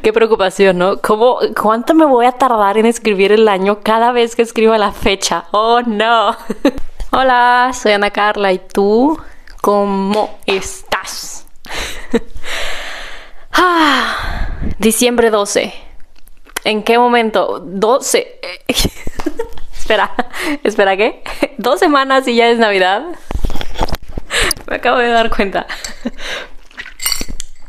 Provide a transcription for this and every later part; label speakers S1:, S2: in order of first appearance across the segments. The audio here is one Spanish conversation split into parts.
S1: Qué preocupación, ¿no? ¿Cómo, ¿Cuánto me voy a tardar en escribir el año cada vez que escribo la fecha? Oh, no. Hola, soy Ana Carla y tú, ¿cómo estás? ah, diciembre 12. ¿En qué momento? 12. espera, espera, ¿qué? Dos semanas y ya es Navidad. Me acabo de dar cuenta.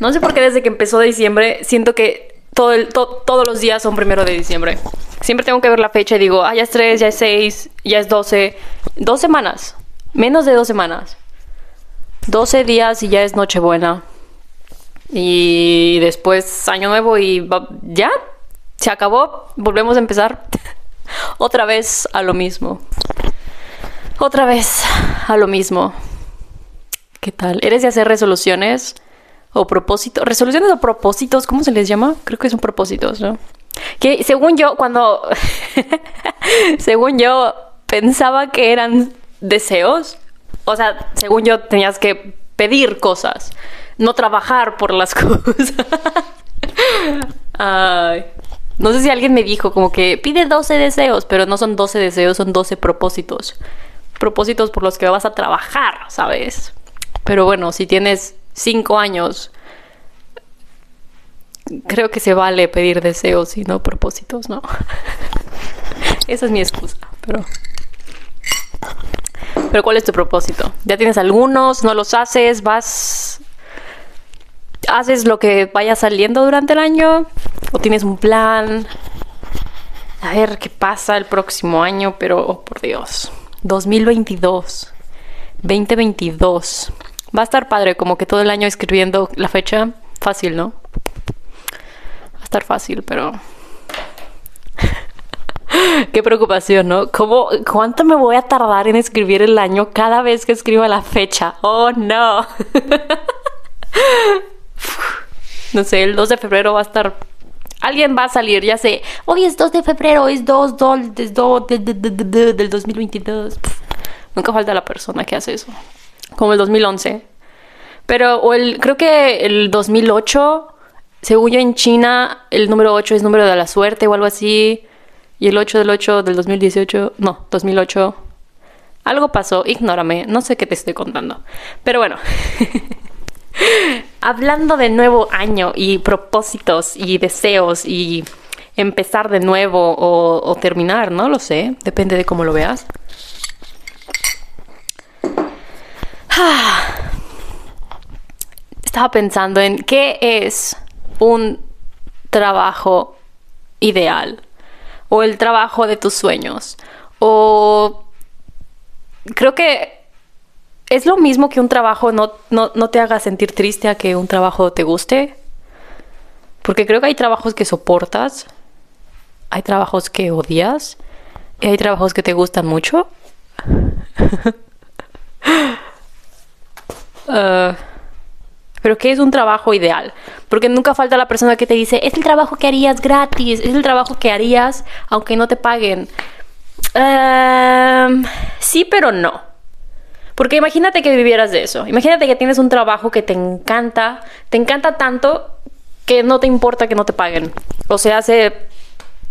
S1: No sé por qué desde que empezó diciembre siento que todos los días son primero de diciembre. Siempre tengo que ver la fecha y digo, ah, ya es 3, ya es 6, ya es 12. Dos semanas. Menos de dos semanas. 12 días y ya es Nochebuena. Y después Año Nuevo y ya. Se acabó. Volvemos a empezar. Otra vez a lo mismo. Otra vez a lo mismo. ¿Qué tal? ¿Eres de hacer resoluciones? O propósitos, resoluciones o propósitos, ¿cómo se les llama? Creo que son propósitos, ¿no? Que según yo, cuando, según yo, pensaba que eran deseos, o sea, según yo tenías que pedir cosas, no trabajar por las cosas. No sé si alguien me dijo como que pide 12 deseos, pero no son 12 deseos, son 12 propósitos. Propósitos por los que vas a trabajar, ¿sabes? Pero bueno, si tienes cinco años, creo que se vale pedir deseos y no propósitos, ¿no? Esa es mi excusa, pero... Pero ¿cuál es tu propósito? ¿Ya tienes algunos? ¿No los haces? ¿Vas... ¿Haces lo que vaya saliendo durante el año? ¿O tienes un plan? A ver qué pasa el próximo año, pero, oh, por Dios. 2022. 2022. Va a estar padre, como que todo el año escribiendo la fecha. Fácil, ¿no? Va a estar fácil, pero. Qué preocupación, ¿no? ¿Cómo, ¿Cuánto me voy a tardar en escribir el año cada vez que escribo la fecha? Oh, no. no sé, el 2 de febrero va a estar. Alguien va a salir, ya sé. Hoy es 2 de febrero, es 2, 2, 2 del 2022. Nunca falta la persona que hace eso como el 2011. Pero o el, creo que el 2008, según yo en China, el número 8 es número de la suerte o algo así. Y el 8 del 8 del 2018, no, 2008. Algo pasó, ignórame, no sé qué te estoy contando. Pero bueno, hablando de nuevo año y propósitos y deseos y empezar de nuevo o, o terminar, no lo sé, depende de cómo lo veas. Estaba pensando en qué es un trabajo ideal o el trabajo de tus sueños o creo que es lo mismo que un trabajo no, no, no, te haga sentir triste a que un trabajo te guste. Porque creo que hay trabajos que soportas, hay trabajos que odias y hay trabajos que te gustan mucho. Uh, pero ¿qué es un trabajo ideal? Porque nunca falta la persona que te dice, es el trabajo que harías gratis, es el trabajo que harías aunque no te paguen. Um, sí, pero no. Porque imagínate que vivieras de eso. Imagínate que tienes un trabajo que te encanta, te encanta tanto que no te importa que no te paguen. O sea, hace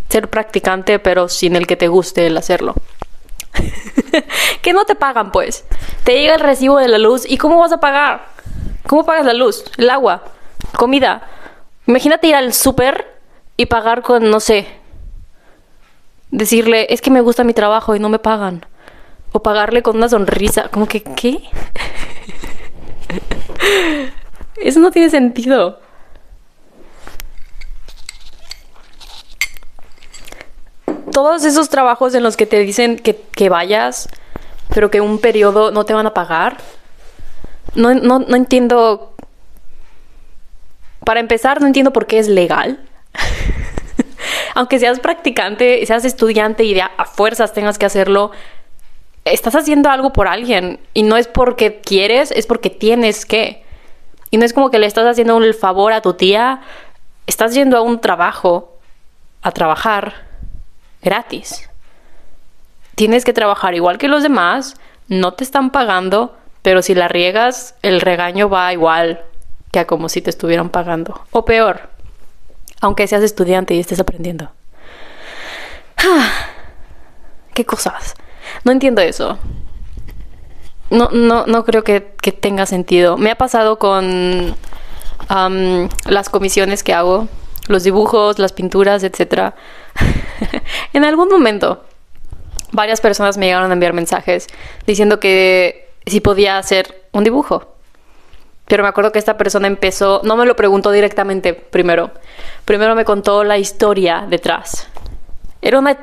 S1: ser practicante, pero sin el que te guste el hacerlo. que no te pagan, pues. Te llega el recibo de la luz y ¿cómo vas a pagar? ¿Cómo pagas la luz? El agua, comida. Imagínate ir al súper y pagar con, no sé, decirle, es que me gusta mi trabajo y no me pagan. O pagarle con una sonrisa. Como que, ¿qué? Eso no tiene sentido. Todos esos trabajos en los que te dicen que, vayas, pero que un periodo no te van a pagar, no, no, entiendo. Para empezar, no entiendo por qué es legal. Aunque seas practicante, seas estudiante y de a fuerzas tengas que hacerlo, estás haciendo algo por alguien. Y no es porque quieres, es porque tienes que. Y no es como que le estás haciendo un favor a tu tía. Estás yendo a un trabajo, a trabajar gratis. Tienes que trabajar igual que los demás, no te están pagando, pero si la riegas, el regaño va igual que a como si te estuvieran pagando. O peor, aunque seas estudiante y estés aprendiendo. ¿Qué cosas? No entiendo eso. No, no, no creo que, tenga sentido. Me ha pasado con las comisiones que hago, los dibujos, las pinturas, etc. en algún momento, varias personas me llegaron a enviar mensajes diciendo que si podía hacer un dibujo. Pero me acuerdo que esta persona empezó, no me lo preguntó directamente primero, primero me contó la historia detrás. Era una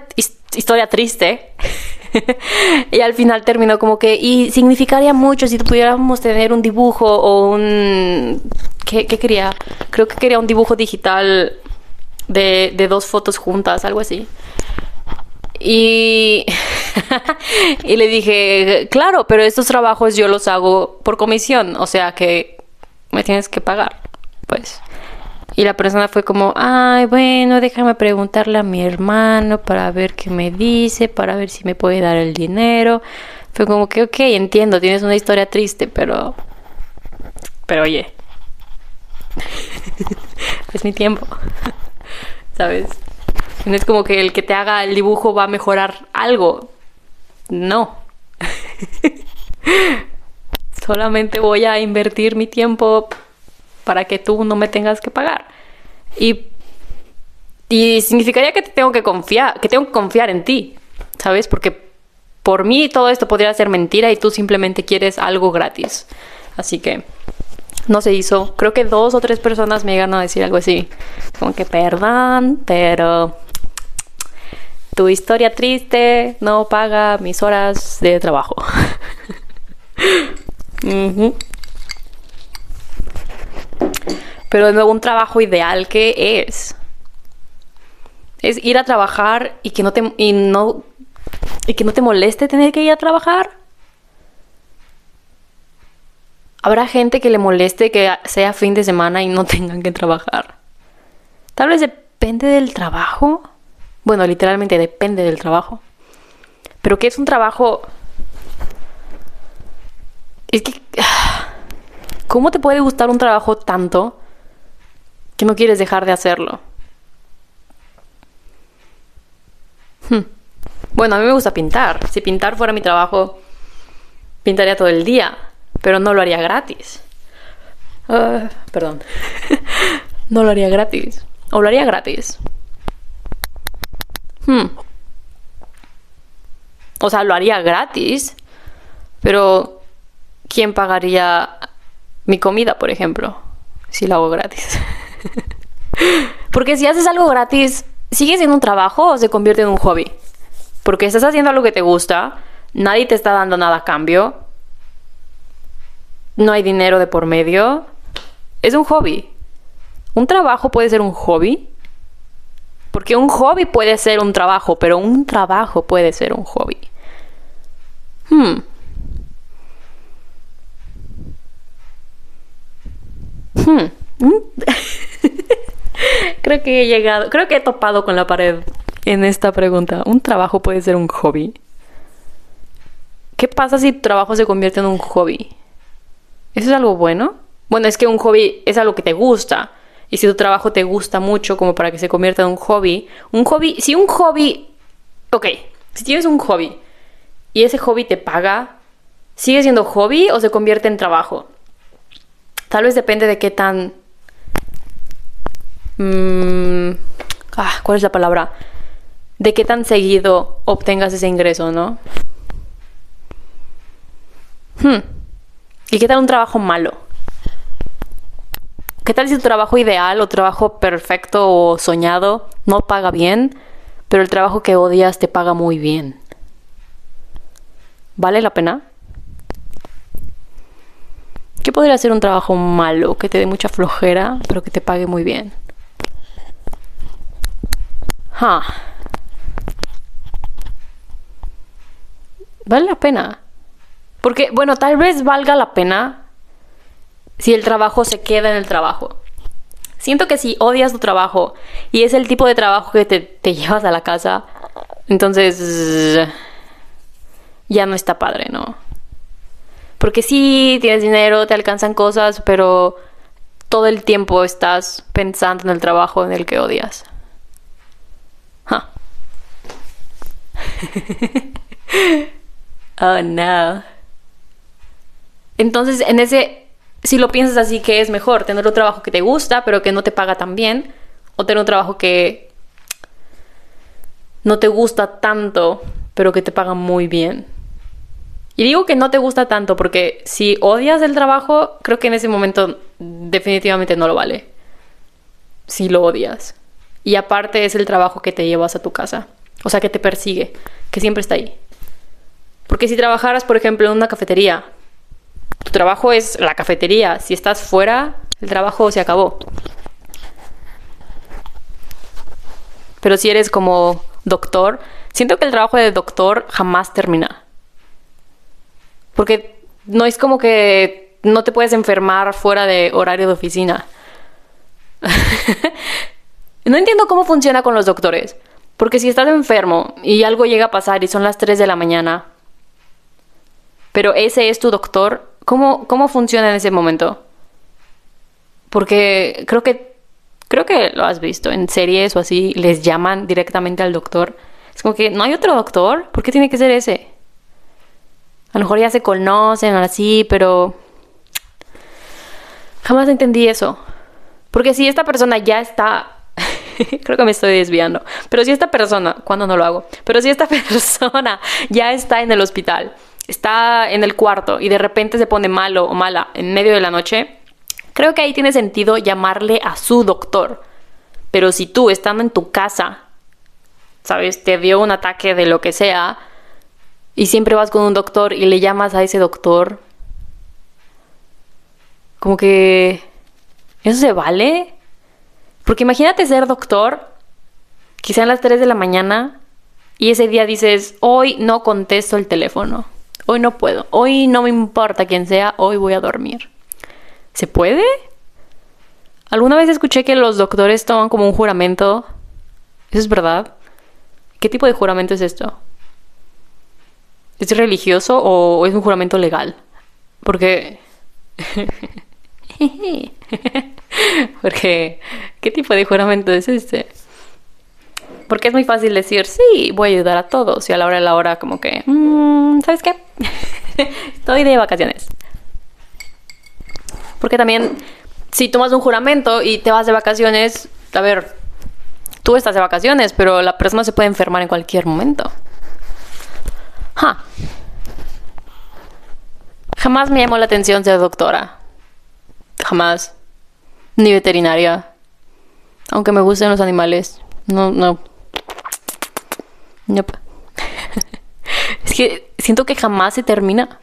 S1: historia triste. y al final terminó como que, y significaría mucho si pudiéramos tener un dibujo o un... ¿Qué, quería? Creo que quería un dibujo digital de, de dos fotos juntas, algo así. Y, y le dije, claro, pero estos trabajos yo los hago por comisión, o sea que me tienes que pagar, pues. Y la persona fue como, ay, bueno, déjame preguntarle a mi hermano para ver qué me dice, para ver si me puede dar el dinero. Fue como que, ok, entiendo, tienes una historia triste, pero... Pero oye, es mi tiempo, ¿sabes? No es como que el que te haga el dibujo va a mejorar algo. No. Solamente voy a invertir mi tiempo para que tú no me tengas que pagar. Y, y significaría que te tengo que confiar, que tengo que confiar en ti, ¿sabes? Porque por mí todo esto podría ser mentira y tú simplemente quieres algo gratis. Así que no se hizo. Creo que dos o tres personas me llegaron a decir algo así. Como que perdón, pero tu historia triste no paga mis horas de trabajo. Pero de nuevo, un trabajo ideal, ¿qué es? Es ir a trabajar y que no te, y que no te moleste tener que ir a trabajar. Habrá gente que le moleste que sea fin de semana y no tengan que trabajar. Tal vez depende del trabajo. Bueno, literalmente depende del trabajo. Pero ¿qué es un trabajo es que, ¿cómo te puede gustar un trabajo tanto que no quieres dejar de hacerlo? Hmm. Bueno, a mí me gusta pintar. Si pintar fuera mi trabajo, pintaría todo el día, pero no lo haría gratis. Ah, perdón. no lo haría gratis. O lo haría gratis. Hmm. O sea, lo haría gratis, pero ¿quién pagaría mi comida, por ejemplo? Si lo hago gratis. Porque si haces algo gratis, ¿sigue siendo un trabajo o se convierte en un hobby? Porque estás haciendo algo que te gusta, nadie te está dando nada a cambio, no hay dinero de por medio, es un hobby. ¿Un trabajo puede ser un hobby? Porque un hobby puede ser un trabajo, pero un trabajo puede ser un hobby. Hmm. Hmm. creo que he llegado, creo que he topado con la pared en esta pregunta. ¿Un trabajo puede ser un hobby? ¿Qué pasa si tu trabajo se convierte en un hobby? ¿Eso es algo bueno? Bueno, es que un hobby es algo que te gusta. Y si tu trabajo te gusta mucho como para que se convierta en un hobby, un hobby, si un hobby, ok, si tienes un hobby y ese hobby te paga, ¿sigue siendo hobby o se convierte en trabajo? Tal vez depende de qué tan... Mm, ah, ¿Cuál es la palabra? De qué tan seguido obtengas ese ingreso, ¿no? Hmm. ¿Y qué tal un trabajo malo? ¿Qué tal si tu trabajo ideal o trabajo perfecto o soñado no paga bien, pero el trabajo que odias te paga muy bien? ¿Vale la pena? ¿Qué podría ser un trabajo malo, que te dé mucha flojera, pero que te pague muy bien? Vale la pena. Porque, bueno, tal vez valga la pena si el trabajo se queda en el trabajo. Siento que si odias tu trabajo y es el tipo de trabajo que te, llevas a la casa, entonces ya no está padre, ¿no? Porque sí, tienes dinero, te alcanzan cosas, pero todo el tiempo estás pensando en el trabajo en el que odias. oh no. Entonces, en ese, si lo piensas así, ¿qué es mejor? ¿Tener un trabajo que te gusta, pero que no te paga tan bien? ¿O tener un trabajo que no te gusta tanto, pero que te paga muy bien? Y digo que no te gusta tanto porque si odias el trabajo, creo que en ese momento definitivamente no lo vale. Si lo odias. Y aparte es el trabajo que te llevas a tu casa. O sea, que te persigue, que siempre está ahí. Porque si trabajaras, por ejemplo, en una cafetería, tu trabajo es la cafetería. Si estás fuera, el trabajo se acabó. Pero si eres como doctor, siento que el trabajo de doctor jamás termina. Porque no es como que no te puedes enfermar fuera de horario de oficina. no entiendo cómo funciona con los doctores. Porque si estás enfermo y algo llega a pasar y son las 3 de la mañana, pero ese es tu doctor, ¿cómo, cómo funciona en ese momento? Porque creo que creo que lo has visto en series o así, les llaman directamente al doctor. Es como que no hay otro doctor, ¿por qué tiene que ser ese? A lo mejor ya se conocen así, pero jamás entendí eso. Porque si esta persona ya está creo que me estoy desviando. Pero si esta persona, cuando no lo hago, pero si esta persona ya está en el hospital, está en el cuarto y de repente se pone malo o mala en medio de la noche, creo que ahí tiene sentido llamarle a su doctor. Pero si tú, estando en tu casa, sabes, te dio un ataque de lo que sea, y siempre vas con un doctor y le llamas a ese doctor, como que... ¿Eso se vale? Porque imagínate ser doctor, quizá a las 3 de la mañana, y ese día dices, hoy no contesto el teléfono, hoy no puedo, hoy no me importa quién sea, hoy voy a dormir. ¿Se puede? Alguna vez escuché que los doctores toman como un juramento. ¿Eso es verdad? ¿Qué tipo de juramento es esto? ¿Es religioso o es un juramento legal? Porque... Porque... ¿Qué tipo de juramento es este? Porque es muy fácil decir, sí, voy a ayudar a todos. Y a la hora de la hora como que... Mm, ¿Sabes qué? Estoy de vacaciones. Porque también, si tomas un juramento y te vas de vacaciones, a ver, tú estás de vacaciones, pero la persona se puede enfermar en cualquier momento. Jamás me llamó la atención ser doctora. Jamás. Ni veterinaria. Aunque me gusten los animales. No, no. Es que siento que jamás se termina.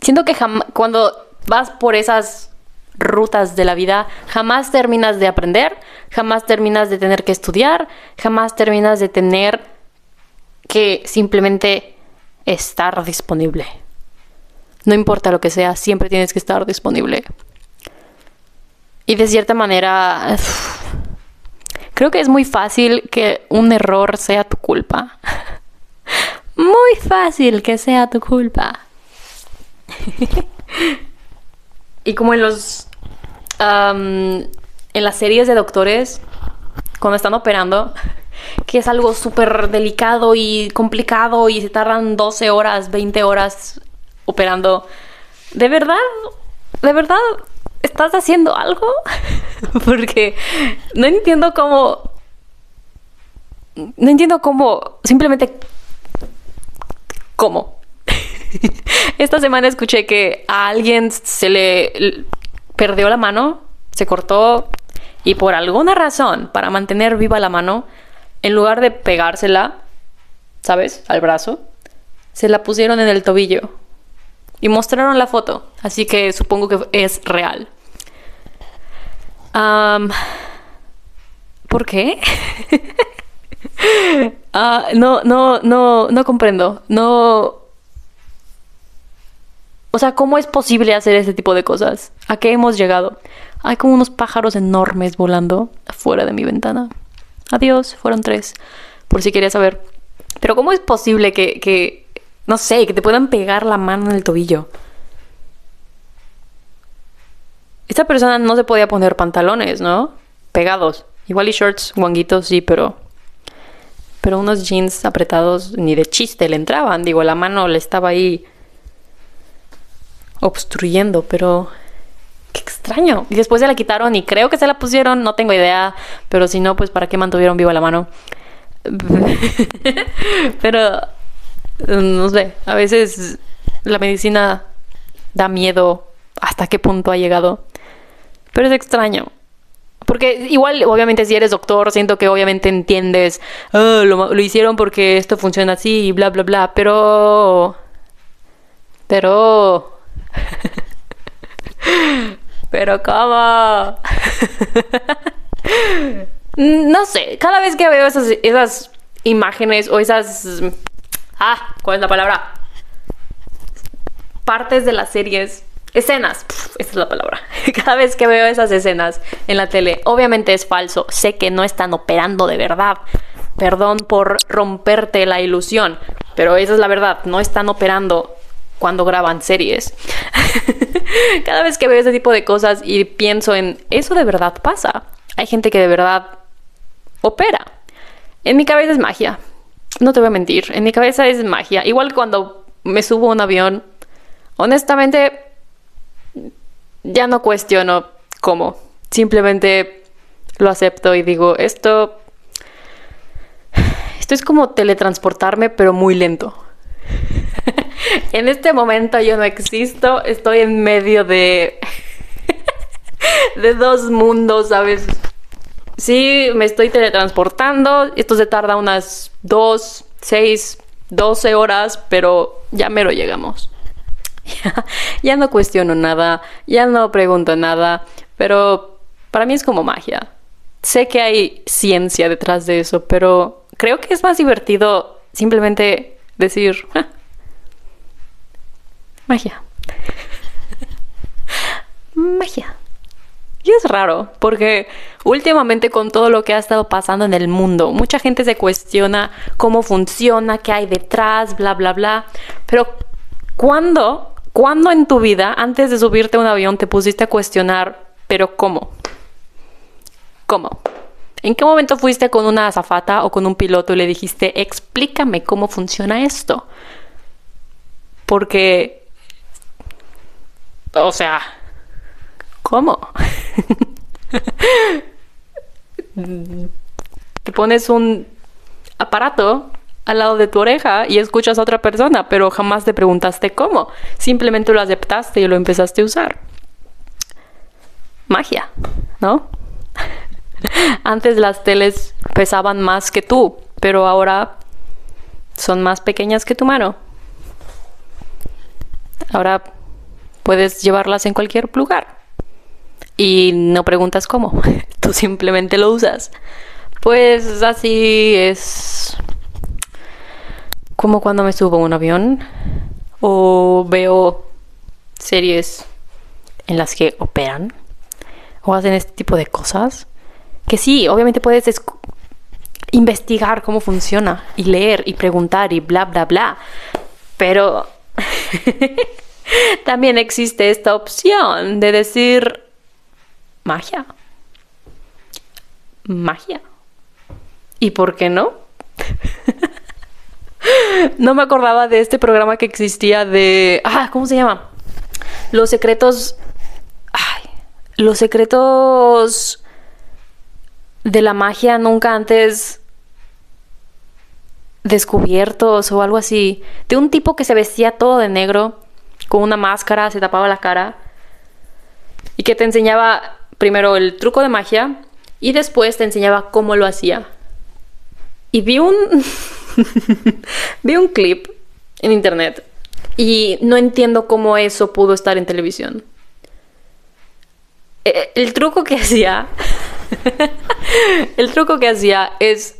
S1: Siento que cuando vas por esas rutas de la vida, jamás terminas de aprender, jamás terminas de tener que estudiar, jamás terminas de tener que simplemente estar disponible. No importa lo que sea, siempre tienes que estar disponible. Y de cierta manera, creo que es muy fácil que un error sea tu culpa. Muy fácil que sea tu culpa. y como en los... en las series de doctores, cuando están operando, que es algo súper delicado y complicado y se tardan 12 horas, 20 horas operando. ¿De verdad? ¿De verdad estás haciendo algo? Porque no entiendo cómo... No entiendo cómo... Simplemente... ¿Cómo? Esta semana escuché que a alguien se le perdió la mano, se cortó y por alguna razón, para mantener viva la mano, en lugar de pegársela, ¿sabes? Al brazo, se la pusieron en el tobillo y mostraron la foto, así que supongo que es real. ¿Por qué? Ah, no, no, no, no comprendo. No. O sea, ¿cómo es posible hacer este tipo de cosas? ¿A qué hemos llegado? Hay como unos pájaros enormes volando afuera de mi ventana. Adiós, fueron tres, por si querías saber. Pero ¿cómo es posible que, no sé, que te puedan pegar la mano en el tobillo? esta persona no se podía poner pantalones, ¿no? Pegados. Igual y shorts, guanguitos, sí, pero. Pero unos jeans apretados ni de chiste le entraban. Digo, la mano le estaba ahí obstruyendo, pero. Qué extraño. Y después se la quitaron y creo que se la pusieron, no tengo idea. Pero si no, pues ¿para qué mantuvieron viva la mano? pero. No sé, a veces la medicina da miedo hasta qué punto ha llegado. Pero es extraño. Porque igual, obviamente, si eres doctor, siento que obviamente entiendes, oh, lo, hicieron porque esto funciona así bla, bla, bla, pero... Pero... pero ¿cómo? no sé, cada vez que veo esas, esas imágenes o esas... Ah, ¿cuál es la palabra? Partes de las series Escenas, esa es la palabra. Cada vez que veo esas escenas en la tele, obviamente es falso. Sé que no están operando de verdad. Perdón por romperte la ilusión, pero esa es la verdad. No están operando cuando graban series. Cada vez que veo ese tipo de cosas y pienso en eso de verdad pasa. Hay gente que de verdad opera. En mi cabeza es magia. No te voy a mentir. En mi cabeza es magia. Igual cuando me subo a un avión, honestamente ya no cuestiono cómo. Simplemente lo acepto y digo, esto. Esto es como teletransportarme, pero muy lento. en este momento yo no existo, estoy en medio de. de dos mundos, ¿sabes? Sí, me estoy teletransportando. Esto se tarda unas dos, seis, doce horas, pero ya mero llegamos. ya, no cuestiono nada, ya no pregunto nada, pero para mí es como magia. Sé que hay ciencia detrás de eso, pero creo que es más divertido simplemente decir magia. magia. Y es raro, porque últimamente con todo lo que ha estado pasando en el mundo, mucha gente se cuestiona cómo funciona, qué hay detrás, bla, bla, bla. Pero ¿cuándo ¿Cuándo en tu vida, antes de subirte a un avión, te pusiste a cuestionar, pero cómo? ¿Cómo? ¿En qué momento fuiste con una azafata o con un piloto y le dijiste, explícame cómo funciona esto? Porque, o sea, ¿cómo? te pones un aparato al lado de tu oreja y escuchas a otra persona, pero jamás te preguntaste cómo. Simplemente lo aceptaste y lo empezaste a usar. Magia, ¿no? Antes las teles pesaban más que tú, pero ahora son más pequeñas que tu mano. Ahora puedes llevarlas en cualquier lugar y no preguntas cómo, tú simplemente lo usas. Pues así es como cuando me subo a un avión o veo series en las que operan o hacen este tipo de cosas. Que sí, obviamente puedes investigar cómo funciona y leer y preguntar y bla, bla, bla. Pero también existe esta opción de decir magia. Magia. ¿Y por qué no? no me acordaba de este programa que existía de... Ah, ¿cómo se llama? Los secretos... Ay, los secretos de la magia nunca antes descubiertos o algo así. De un tipo que se vestía todo de negro, con una máscara, se tapaba la cara y que te enseñaba primero el truco de magia y después te enseñaba cómo lo hacía. Y vi un... Vi un clip en internet y no entiendo cómo eso pudo estar en televisión. Eh, el truco que hacía, el truco que hacía es,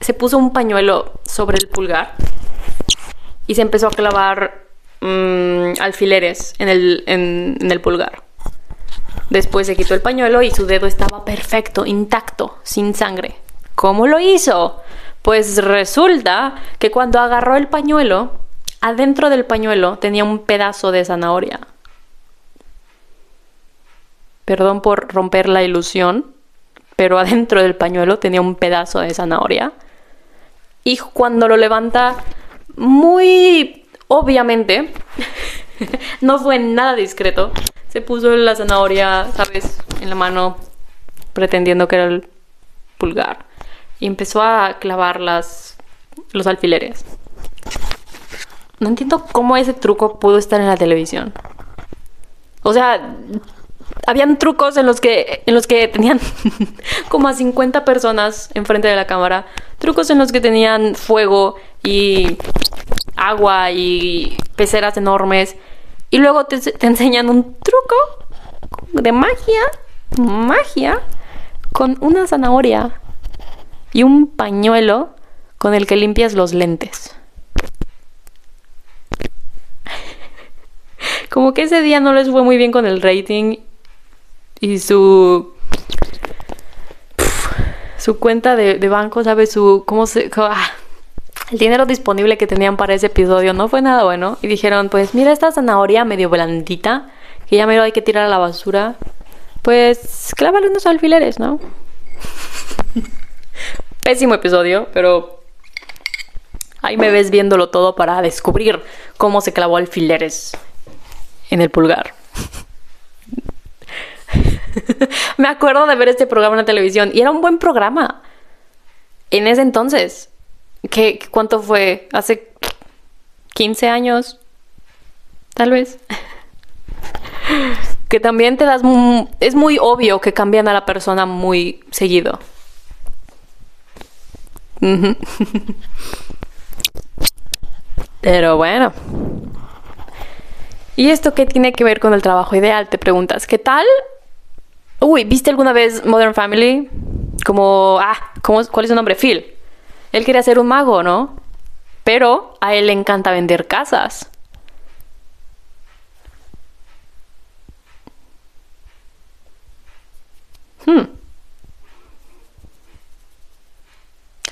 S1: se puso un pañuelo sobre el pulgar y se empezó a clavar mm, alfileres en el, en el pulgar. Después se quitó el pañuelo y su dedo estaba perfecto, intacto, sin sangre. ¿Cómo lo hizo? Pues resulta que cuando agarró el pañuelo, adentro del pañuelo tenía un pedazo de zanahoria. Perdón por romper la ilusión, pero adentro del pañuelo tenía un pedazo de zanahoria. Y cuando lo levanta, muy obviamente, no fue nada discreto, se puso la zanahoria, ¿sabes?, en la mano, pretendiendo que era el pulgar. Y empezó a clavar las, los alfileres. No entiendo cómo ese truco pudo estar en la televisión. O sea, habían trucos en los que en los que tenían como a 50 personas enfrente de la cámara, trucos en los que tenían fuego y agua y peceras enormes y luego te, te enseñan un truco de magia, magia con una zanahoria y un pañuelo con el que limpias los lentes. Como que ese día no les fue muy bien con el rating y su su cuenta de, banco, ¿sabes? Su cómo se ah, el dinero disponible que tenían para ese episodio no fue nada bueno y dijeron, pues mira esta zanahoria medio blandita que ya me lo hay que tirar a la basura. Pues clávale unos alfileres, ¿no? Pésimo episodio, pero ahí me ves viéndolo todo para descubrir cómo se clavó alfileres en el pulgar. me acuerdo de ver este programa en la televisión y era un buen programa. En ese entonces. ¿Qué, ¿Cuánto fue? ¿Hace 15 años? Tal vez. que también te das... Es muy obvio que cambian a la persona muy seguido. Pero bueno. ¿Y esto qué tiene que ver con el trabajo ideal? Te preguntas, ¿qué tal? Uy, ¿viste alguna vez Modern Family? Como, ah, ¿cómo, ¿cuál es su nombre? Phil. Él quería ser un mago, ¿no? Pero a él le encanta vender casas. Hmm.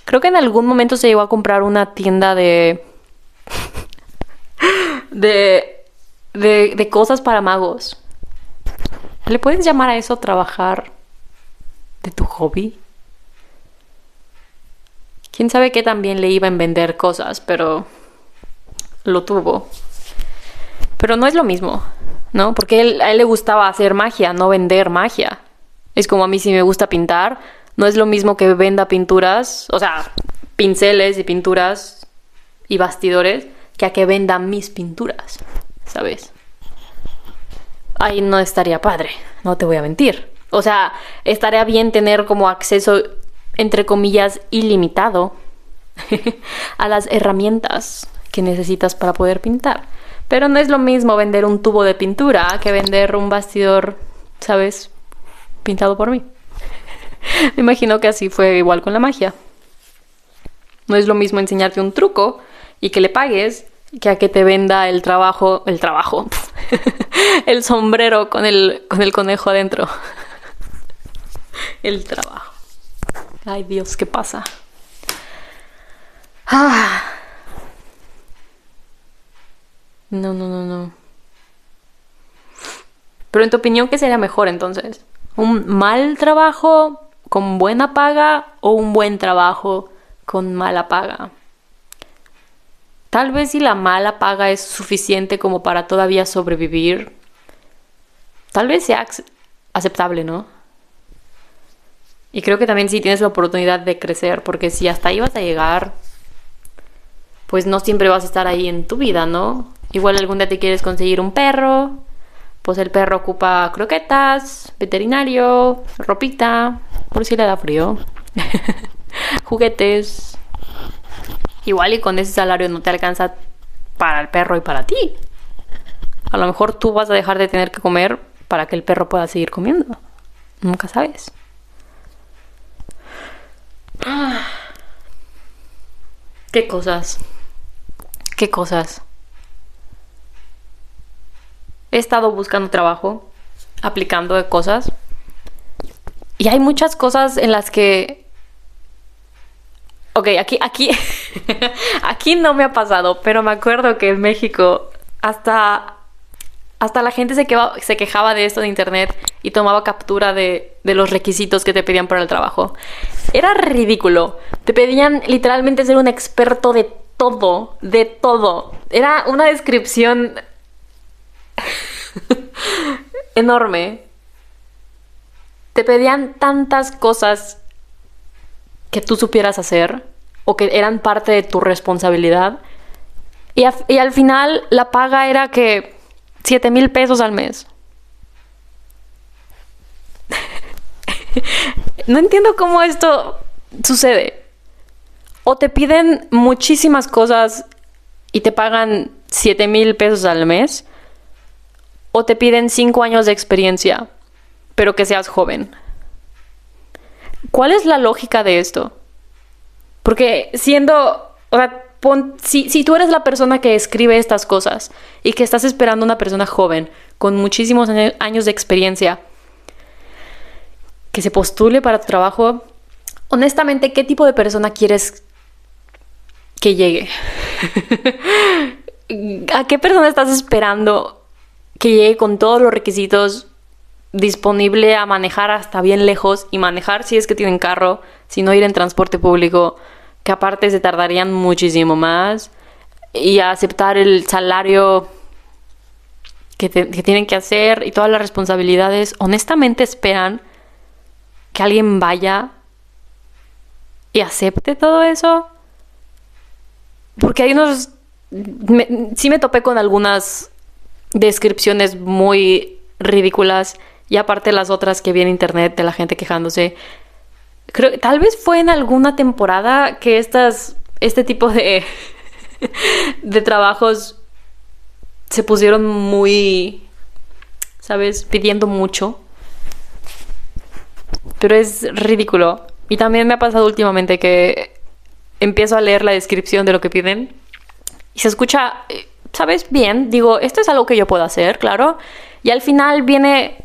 S1: Creo que en algún momento se llegó a comprar una tienda de. de, de, cosas para magos. ¿Le puedes llamar a eso trabajar de tu hobby? Quién sabe qué también le iba en vender cosas, pero lo tuvo. Pero no es lo mismo, ¿no? Porque a él le gustaba hacer magia, no vender magia. Es como a mí si me gusta pintar, no es lo mismo que venda pinturas, o sea, pinceles y pinturas y bastidores, que a que venda mis pinturas, ¿sabes? Ahí no estaría padre, no te voy a mentir. O sea, estaría bien tener como acceso, entre comillas, ilimitado a las herramientas que necesitas para poder pintar. Pero no es lo mismo vender un tubo de pintura que vender un bastidor, ¿sabes? pintado por mí. Me imagino que así fue igual con la magia. No es lo mismo enseñarte un truco y que le pagues que a que te venda el trabajo, el trabajo, el sombrero con el, con el conejo adentro. el trabajo. Ay Dios, ¿qué pasa? Ah. No, no, no, no. Pero en tu opinión, ¿qué sería mejor entonces? un mal trabajo con buena paga o un buen trabajo con mala paga. Tal vez si la mala paga es suficiente como para todavía sobrevivir, tal vez sea aceptable, ¿no? Y creo que también si tienes la oportunidad de crecer, porque si hasta ahí vas a llegar, pues no siempre vas a estar ahí en tu vida, ¿no? Igual algún día te quieres conseguir un perro, pues el perro ocupa croquetas, veterinario, ropita, por si le da frío, juguetes. Igual y con ese salario no te alcanza para el perro y para ti. A lo mejor tú vas a dejar de tener que comer para que el perro pueda seguir comiendo. Nunca sabes. ¿Qué cosas? ¿Qué cosas? he estado buscando trabajo, aplicando de cosas. Y hay muchas cosas en las que... Ok, aquí, aquí, aquí no me ha pasado, pero me acuerdo que en México hasta Hasta la gente se, quejaba de esto de internet y tomaba captura de, los requisitos que te pedían para el trabajo. Era ridículo. Te pedían literalmente ser un experto de todo, de todo. Era una descripción enorme. Te pedían tantas cosas que tú supieras hacer o que eran parte de tu responsabilidad. Y al final la paga era que 7 mil pesos al mes. no entiendo cómo esto sucede. O te piden muchísimas cosas y te pagan 7 mil pesos al mes. O te piden 5 años de experiencia, pero que seas joven. ¿Cuál es la lógica de esto? Porque siendo, o sea, si, si tú eres la persona que escribe estas cosas y que estás esperando una persona joven con muchísimos año- años de experiencia que se postule para tu trabajo, honestamente, ¿qué tipo de persona quieres que llegue? ¿A qué persona estás esperando que llegue con todos los requisitos disponible a manejar hasta bien lejos y manejar si es que tienen carro, si no ir en transporte público, que aparte se tardarían muchísimo más y a aceptar el salario que, tienen que hacer y todas las responsabilidades, honestamente esperan que alguien vaya y acepte todo eso. Porque hay unos... me- sí me topé con algunas descripciones muy ridículas y aparte las otras que vi en internet de la gente quejándose. Creo tal vez fue en alguna temporada que estas este tipo de de trabajos se pusieron muy sabes, pidiendo mucho. Pero es ridículo. Y también me ha pasado últimamente que empiezo a leer la descripción de lo que piden y se escucha, ¿sabes? Bien. Digo, esto es algo que yo puedo hacer, claro. Y al final viene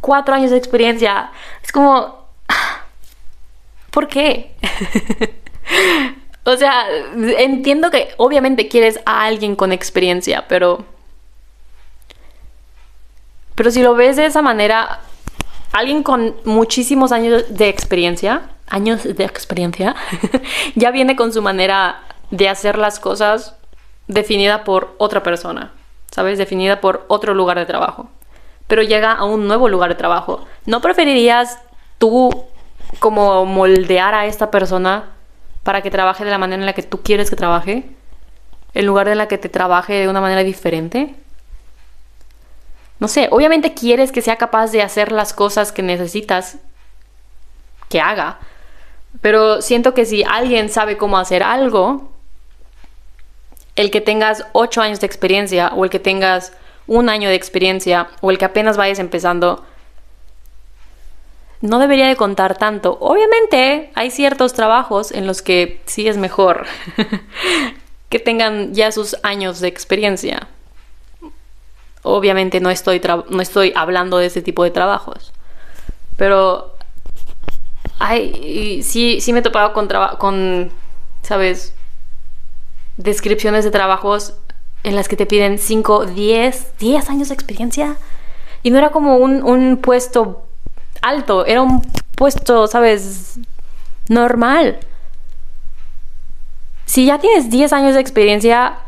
S1: cuatro años de experiencia. Es como, ¿por qué? o sea, entiendo que obviamente quieres a alguien con experiencia, pero... Pero si lo ves de esa manera, alguien con muchísimos años de experiencia, años de experiencia, ya viene con su manera de hacer las cosas definida por otra persona, ¿sabes? Definida por otro lugar de trabajo. Pero llega a un nuevo lugar de trabajo. ¿No preferirías tú como moldear a esta persona para que trabaje de la manera en la que tú quieres que trabaje? En lugar de la que te trabaje de una manera diferente? No sé, obviamente quieres que sea capaz de hacer las cosas que necesitas que haga. Pero siento que si alguien sabe cómo hacer algo, el que tengas 8 años de experiencia o el que tengas un año de experiencia o el que apenas vayas empezando, no debería de contar tanto. Obviamente hay ciertos trabajos en los que sí es mejor que tengan ya sus años de experiencia. Obviamente no estoy, no estoy hablando de ese tipo de trabajos. Pero hay, y sí, sí me he topado con, con, ¿sabes? Descripciones de trabajos en las que te piden 5, 10, 10 años de experiencia. Y no era como un, un puesto alto, era un puesto, ¿sabes? Normal. Si ya tienes 10 años de experiencia,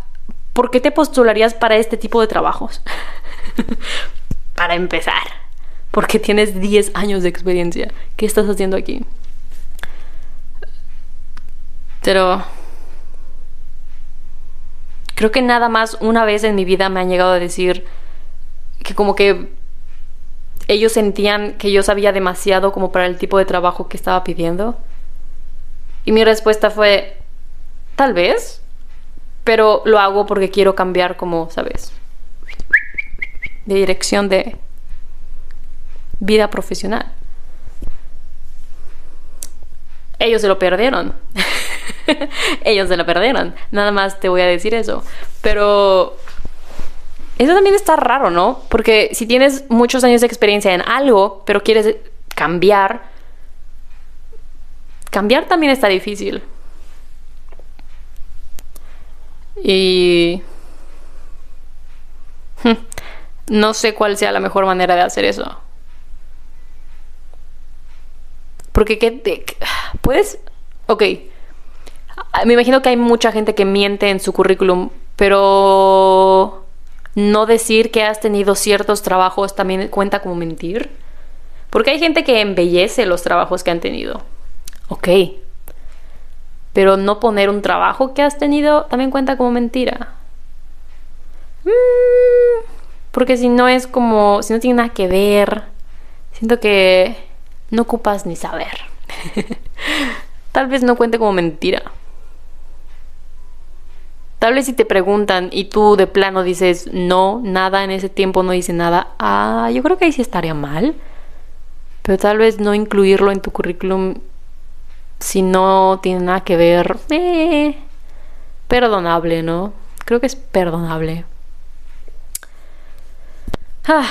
S1: ¿por qué te postularías para este tipo de trabajos? para empezar. Porque tienes 10 años de experiencia. ¿Qué estás haciendo aquí? Pero... Creo que nada más una vez en mi vida me han llegado a decir que como que ellos sentían que yo sabía demasiado como para el tipo de trabajo que estaba pidiendo. Y mi respuesta fue, tal vez, pero lo hago porque quiero cambiar como, ¿sabes? De dirección de vida profesional. Ellos se lo perdieron. Ellos se lo perdieron. Nada más te voy a decir eso. Pero eso también está raro, ¿no? Porque si tienes muchos años de experiencia en algo, pero quieres cambiar, cambiar también está difícil. Y... no sé cuál sea la mejor manera de hacer eso. Porque qué te, puedes, ok, me imagino que hay mucha gente que miente en su currículum, pero no decir que has tenido ciertos trabajos también cuenta como mentir. Porque hay gente que embellece los trabajos que han tenido. Ok. Pero no poner un trabajo que has tenido también cuenta como mentira. Mm, porque si no es como, si no tiene nada que ver, siento que no ocupas ni saber. Tal vez no cuente como mentira. Tal vez si te preguntan y tú de plano dices no, nada, en ese tiempo no dice nada, ah, yo creo que ahí sí estaría mal. Pero tal vez no incluirlo en tu currículum si no tiene nada que ver, eh, perdonable, ¿no? Creo que es perdonable. Ah.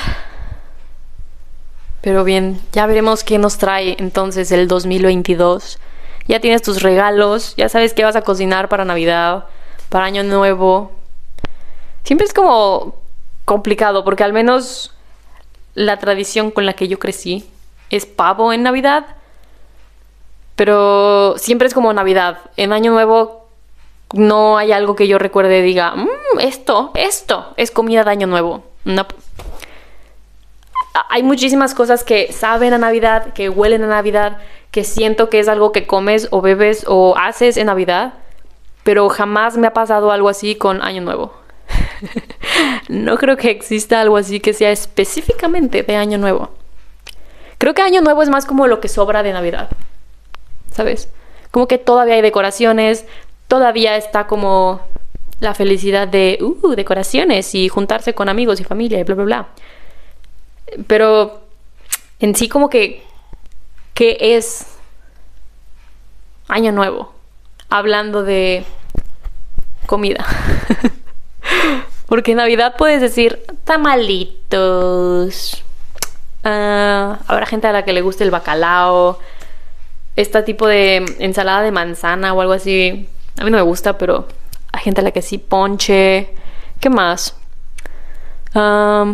S1: Pero bien, ya veremos qué nos trae entonces el 2022. Ya tienes tus regalos, ya sabes qué vas a cocinar para Navidad, para Año Nuevo. Siempre es como complicado porque al menos la tradición con la que yo crecí es pavo en Navidad. Pero siempre es como Navidad. En Año Nuevo no hay algo que yo recuerde y diga, mmm, esto, esto es comida de Año Nuevo. No. Hay muchísimas cosas que saben a Navidad, que huelen a Navidad, que siento que es algo que comes o bebes o haces en Navidad, pero jamás me ha pasado algo así con Año Nuevo. no creo que exista algo así que sea específicamente de Año Nuevo. Creo que Año Nuevo es más como lo que sobra de Navidad. ¿Sabes? Como que todavía hay decoraciones, todavía está como la felicidad de, uh, decoraciones y juntarse con amigos y familia y bla, bla, bla. Pero en sí como que, ¿qué es Año Nuevo? Hablando de comida. Porque en Navidad puedes decir tamalitos, Ah, habrá gente a la que le guste el bacalao. Este tipo de ensalada de manzana o algo así. A mí no me gusta, pero hay gente a la que sí ponche. ¿Qué más? todo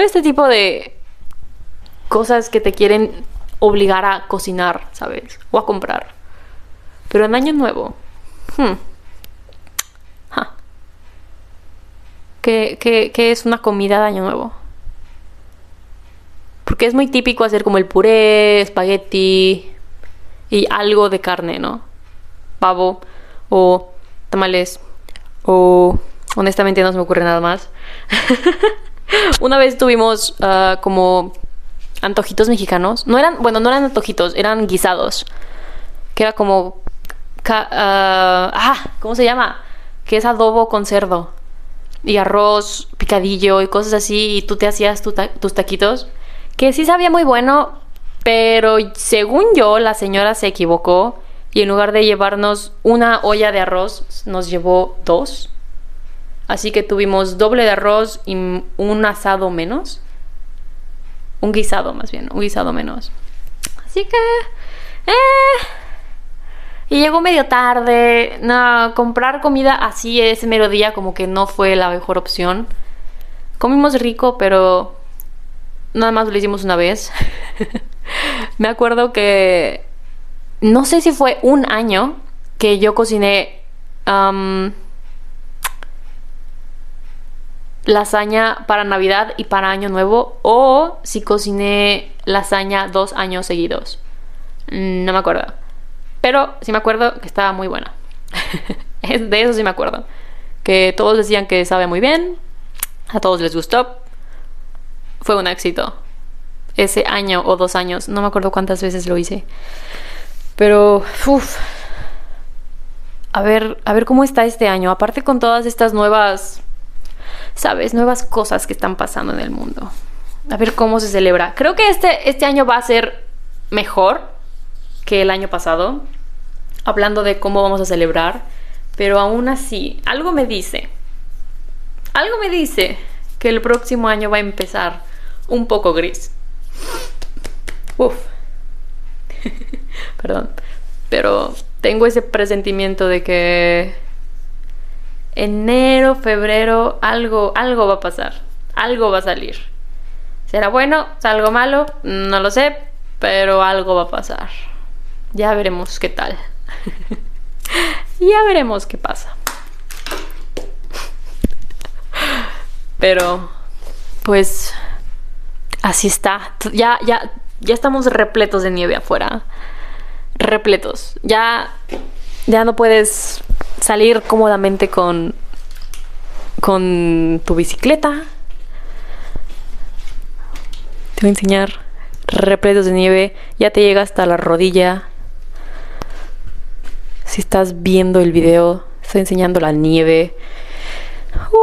S1: este tipo de cosas que te quieren obligar a cocinar, ¿sabes? O a comprar. Pero en Año Nuevo. Hmm. ¿Qué, es una comida de Año Nuevo? Porque es muy típico hacer como el puré, espagueti y algo de carne, ¿no? Pavo o tamales o honestamente no se me ocurre nada más. Una vez tuvimos ah, como antojitos mexicanos. No eran, bueno, no eran antojitos, eran guisados. Que era como... ah, ah ¿cómo se llama? Que es adobo con cerdo. Y arroz, picadillo y cosas así. Y tú te hacías tus taquitos que sí sabía muy bueno, pero según yo la señora se equivocó y en lugar de llevarnos una olla de arroz nos llevó dos. Así que tuvimos doble de arroz y un asado menos. Un guisado más bien, un guisado menos. Así que... Eh, y llegó medio tarde. No, comprar comida así ese mero día como que no fue la mejor opción. Comimos rico, pero nada más lo hicimos una vez. Me acuerdo que no sé si fue un año que yo cociné lasaña para Navidad y para Año Nuevo o si cociné lasaña dos años seguidos. No me acuerdo. Pero sí me acuerdo que estaba muy buena. de eso sí me acuerdo. Que todos decían que sabe muy bien. A todos les gustó fue un éxito. Ese año o dos años, no me acuerdo cuántas veces lo hice. Pero. A ver, a ver cómo está este año. Aparte con todas estas nuevas, sabes, nuevas cosas que están pasando en el mundo. A ver cómo se celebra. Creo que este, este año va a ser mejor que el año pasado. Hablando de cómo vamos a celebrar. Pero aún así, algo me dice. Algo me dice que el próximo año va a empezar un poco gris. Uf. Perdón. Pero tengo ese presentimiento de que enero, febrero, algo, algo va a pasar. Algo va a salir. ¿Será bueno? ¿Será algo malo? No lo sé, pero algo va a pasar. Ya veremos qué tal. ya veremos qué pasa. Pero, pues, así está. Ya, ya, ya estamos repletos de nieve afuera. Repletos. Ya, ya no puedes salir cómodamente con, con tu bicicleta. Te voy a enseñar repletos de nieve. Ya te llega hasta la rodilla. Si estás viendo el video, estoy enseñando la nieve.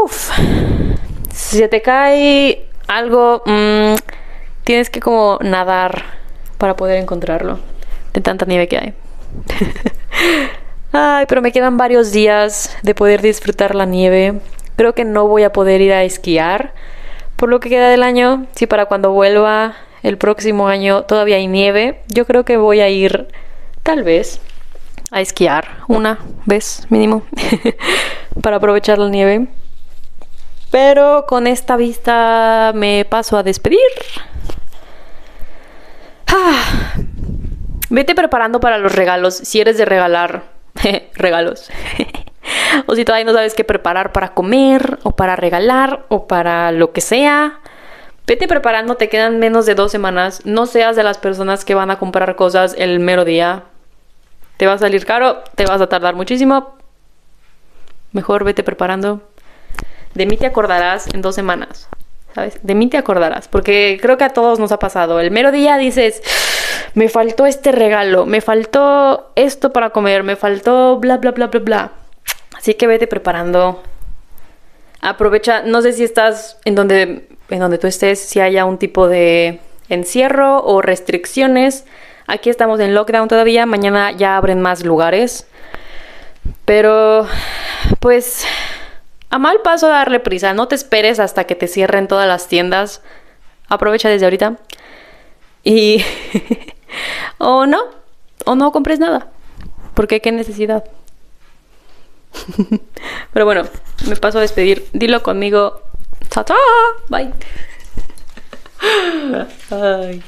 S1: Uf. Si se te cae algo, mmm, tienes que como nadar para poder encontrarlo. De tanta nieve que hay. Ay, pero me quedan varios días de poder disfrutar la nieve. Creo que no voy a poder ir a esquiar por lo que queda del año. Si para cuando vuelva el próximo año todavía hay nieve, yo creo que voy a ir tal vez a esquiar una vez mínimo para aprovechar la nieve. Pero con esta vista me paso a despedir. Ah, vete preparando para los regalos si eres de regalar regalos. o si todavía no sabes qué preparar para comer o para regalar o para lo que sea. Vete preparando, te quedan menos de dos semanas. No seas de las personas que van a comprar cosas el mero día. Te va a salir caro, te vas a tardar muchísimo. Mejor vete preparando. De mí te acordarás en dos semanas. ¿Sabes? De mí te acordarás. Porque creo que a todos nos ha pasado. El mero día dices, me faltó este regalo, me faltó esto para comer, me faltó bla, bla, bla, bla, bla. Así que vete preparando. Aprovecha, no sé si estás en donde, en donde tú estés, si haya un tipo de encierro o restricciones. Aquí estamos en lockdown todavía, mañana ya abren más lugares. Pero, pues, a mal paso darle prisa, no te esperes hasta que te cierren todas las tiendas. Aprovecha desde ahorita. Y... o no, o no compres nada. Porque qué necesidad. Pero bueno, me paso a despedir. Dilo conmigo. ¡Ta, Bye. Ay.